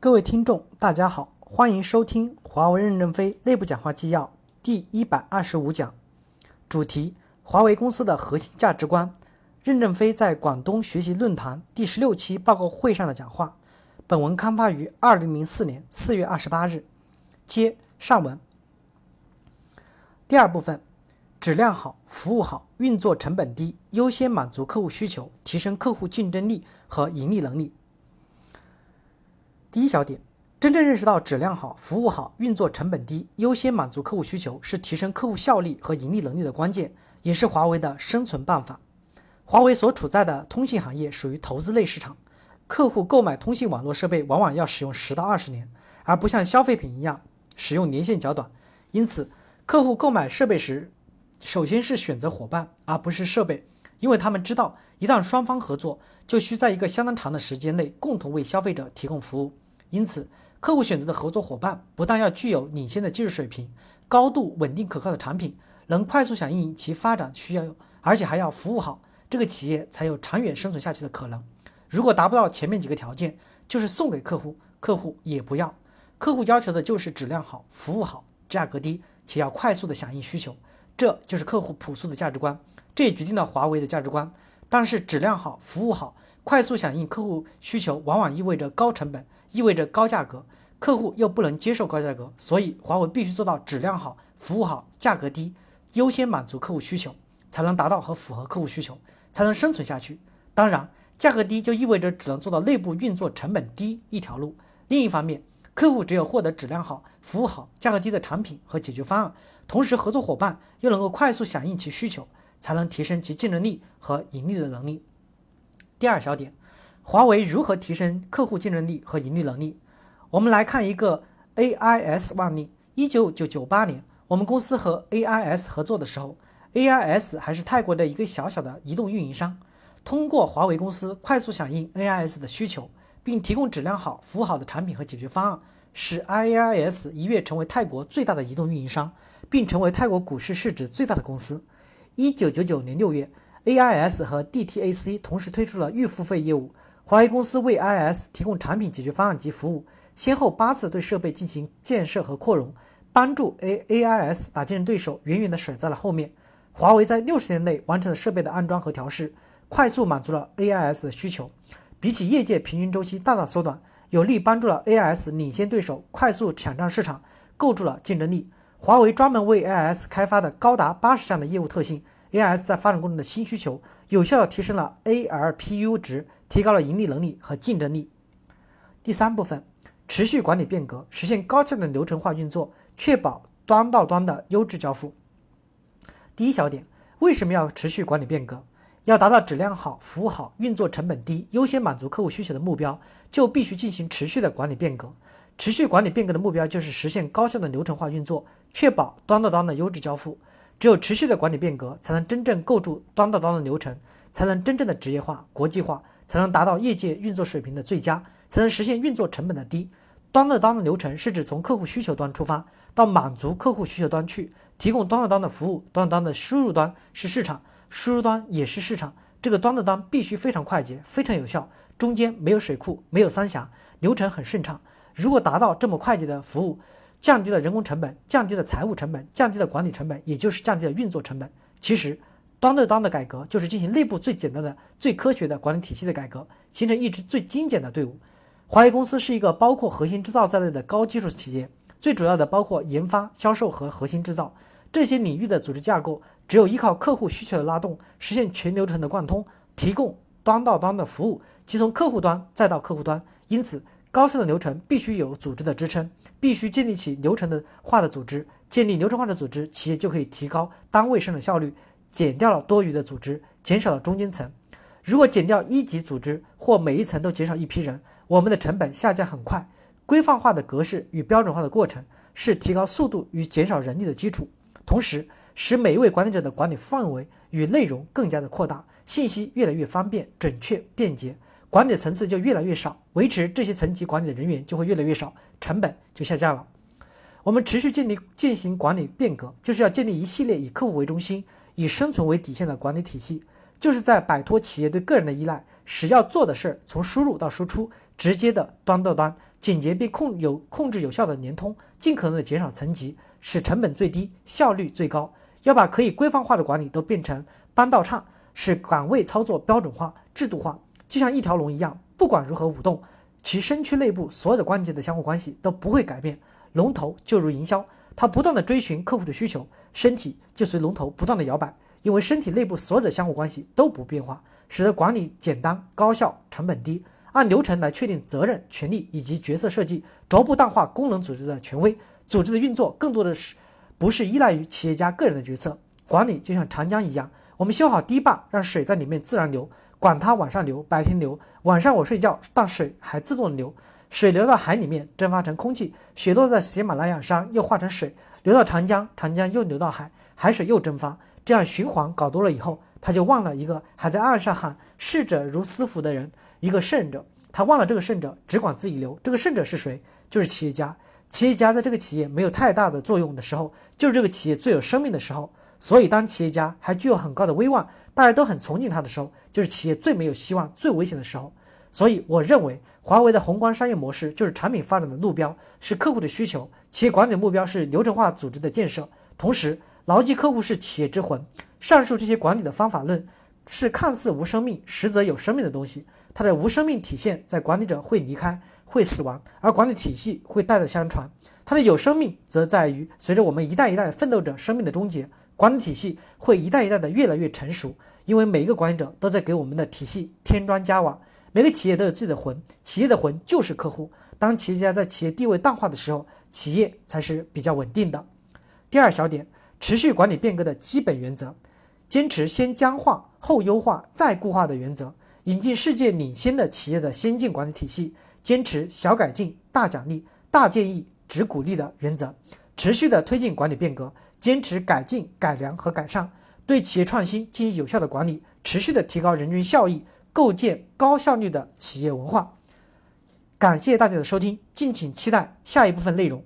各位听众，大家好，欢迎收听华为任正非内部讲话纪要第一百二十五讲，主题：华为公司的核心价值观。任正非在广东学习论坛第十六期报告会上的讲话。本文刊发于二零零四年四月二十八日。接上文。第二部分，质量好，服务好，运作成本低，优先满足客户需求，提升客户竞争力和盈利能力。第一小点，真正认识到质量好、服务好、运作成本低、优先满足客户需求是提升客户效率和盈利能力的关键，也是华为的生存办法。华为所处在的通信行业属于投资类市场，客户购买通信网络设备往往要使用十到二十年，而不像消费品一样使用年限较短。因此，客户购买设备时，首先是选择伙伴，而不是设备，因为他们知道，一旦双方合作，就需在一个相当长的时间内共同为消费者提供服务。因此，客户选择的合作伙伴不但要具有领先的技术水平、高度稳定可靠的产品，能快速响应其发展需要，而且还要服务好，这个企业才有长远生存下去的可能。如果达不到前面几个条件，就是送给客户，客户也不要。客户要求的就是质量好、服务好、价格低，且要快速的响应需求，这就是客户朴素的价值观。这也决定了华为的价值观。但是，质量好、服务好、快速响应客户需求，往往意味着高成本。意味着高价格，客户又不能接受高价格，所以华为必须做到质量好、服务好、价格低，优先满足客户需求，才能达到和符合客户需求，才能生存下去。当然，价格低就意味着只能做到内部运作成本低一条路。另一方面，客户只有获得质量好、服务好、价格低的产品和解决方案，同时合作伙伴又能够快速响应其需求，才能提升其竞争力和盈利的能力。第二小点。华为如何提升客户竞争力和盈利能力？我们来看一个 AIS 案例。一九九九八年，我们公司和 AIS 合作的时候，AIS 还是泰国的一个小小的移动运营商。通过华为公司快速响应 AIS 的需求，并提供质量好、服务好的产品和解决方案，使 AIS 一跃成为泰国最大的移动运营商，并成为泰国股市市值最大的公司。一九九九年六月，AIS 和 DTAC 同时推出了预付费业务。华为公司为 IS 提供产品解决方案及服务，先后八次对设备进行建设和扩容，帮助 A AIS 把竞争对手远远地甩在了后面。华为在六十年内完成了设备的安装和调试，快速满足了 AIS 的需求，比起业界平均周期大大缩短，有力帮助了 AIS 领先对手，快速抢占市场，构筑了竞争力。华为专门为 AIS 开发的高达八十项的业务特性，AIS 在发展过程的新需求，有效地提升了 ARPU 值。提高了盈利能力和竞争力。第三部分，持续管理变革，实现高效的流程化运作，确保端到端的优质交付。第一小点，为什么要持续管理变革？要达到质量好、服务好、运作成本低、优先满足客户需求的目标，就必须进行持续的管理变革。持续管理变革的目标就是实现高效的流程化运作，确保端到端的优质交付。只有持续的管理变革，才能真正构筑端到端的流程，才能真正的职业化、国际化。才能达到业界运作水平的最佳，才能实现运作成本的低。端到端的流程是指从客户需求端出发，到满足客户需求端去，提供端到端的服务。端到端的输入端是市场，输入端也是市场。这个端到端必须非常快捷，非常有效，中间没有水库，没有三峡，流程很顺畅。如果达到这么快捷的服务，降低了人工成本，降低了财务成本，降低了管理成本，也就是降低了运作成本。其实。端到端的改革就是进行内部最简单的、最科学的管理体系的改革，形成一支最精简的队伍。华为公司是一个包括核心制造在内的高技术企业，最主要的包括研发、销售和核心制造这些领域的组织架构，只有依靠客户需求的拉动，实现全流程的贯通，提供端到端的服务，即从客户端再到客户端。因此，高效的流程必须有组织的支撑，必须建立起流程的化的组织。建立流程化的组织，企业就可以提高单位生产效率。减掉了多余的组织，减少了中间层。如果减掉一级组织或每一层都减少一批人，我们的成本下降很快。规范化的格式与标准化的过程是提高速度与减少人力的基础，同时使每一位管理者的管理范围与内容更加的扩大，信息越来越方便、准确、便捷，管理层次就越来越少，维持这些层级管理的人员就会越来越少，成本就下降了。我们持续建立进行管理变革，就是要建立一系列以客户为中心。以生存为底线的管理体系，就是在摆脱企业对个人的依赖，使要做的事儿从输入到输出，直接的端到端，简洁并控有控制有效的联通，尽可能的减少层级，使成本最低，效率最高。要把可以规范化的管理都变成搬道畅，使岗位操作标准化、制度化，就像一条龙一样，不管如何舞动，其身躯内部所有的关节的相互关系都不会改变。龙头就如营销，它不断的追寻客户的需求，身体就随龙头不断的摇摆，因为身体内部所有的相互关系都不变化，使得管理简单、高效、成本低。按流程来确定责任、权利以及角色设计，逐步淡化功能组织的权威。组织的运作更多的是不是依赖于企业家个人的决策。管理就像长江一样，我们修好堤坝，让水在里面自然流，管它晚上流、白天流。晚上我睡觉，但水还自动流。水流到海里面蒸发成空气，雪落在喜马拉雅山又化成水，流到长江，长江又流到海，海水又蒸发，这样循环搞多了以后，他就忘了一个还在岸上喊“逝者如斯夫”的人。一个圣者，他忘了这个圣者只管自己流。这个圣者是谁？就是企业家。企业家在这个企业没有太大的作用的时候，就是这个企业最有生命的时候。所以，当企业家还具有很高的威望，大家都很崇敬他的时候，就是企业最没有希望、最危险的时候。所以，我认为华为的宏观商业模式就是产品发展的路标是客户的需求，企业管理的目标是流程化组织的建设。同时，牢记客户是企业之魂。上述这些管理的方法论是看似无生命，实则有生命的东西。它的无生命体现在管理者会离开、会死亡，而管理体系会代代相传；它的有生命则在于随着我们一代一代奋斗者生命的终结，管理体系会一代一代的越来越成熟。因为每一个管理者都在给我们的体系添砖加瓦。每个企业都有自己的魂，企业的魂就是客户。当企业家在企业地位淡化的时候，企业才是比较稳定的。第二小点，持续管理变革的基本原则，坚持先僵化后优化再固化的原则。引进世界领先的企业的先进管理体系，坚持小改进大奖励、大建议只鼓励的原则，持续的推进管理变革，坚持改进、改良和改善，对企业创新进行有效的管理，持续的提高人均效益，构建高效率的企业文化。感谢大家的收听，敬请期待下一部分内容。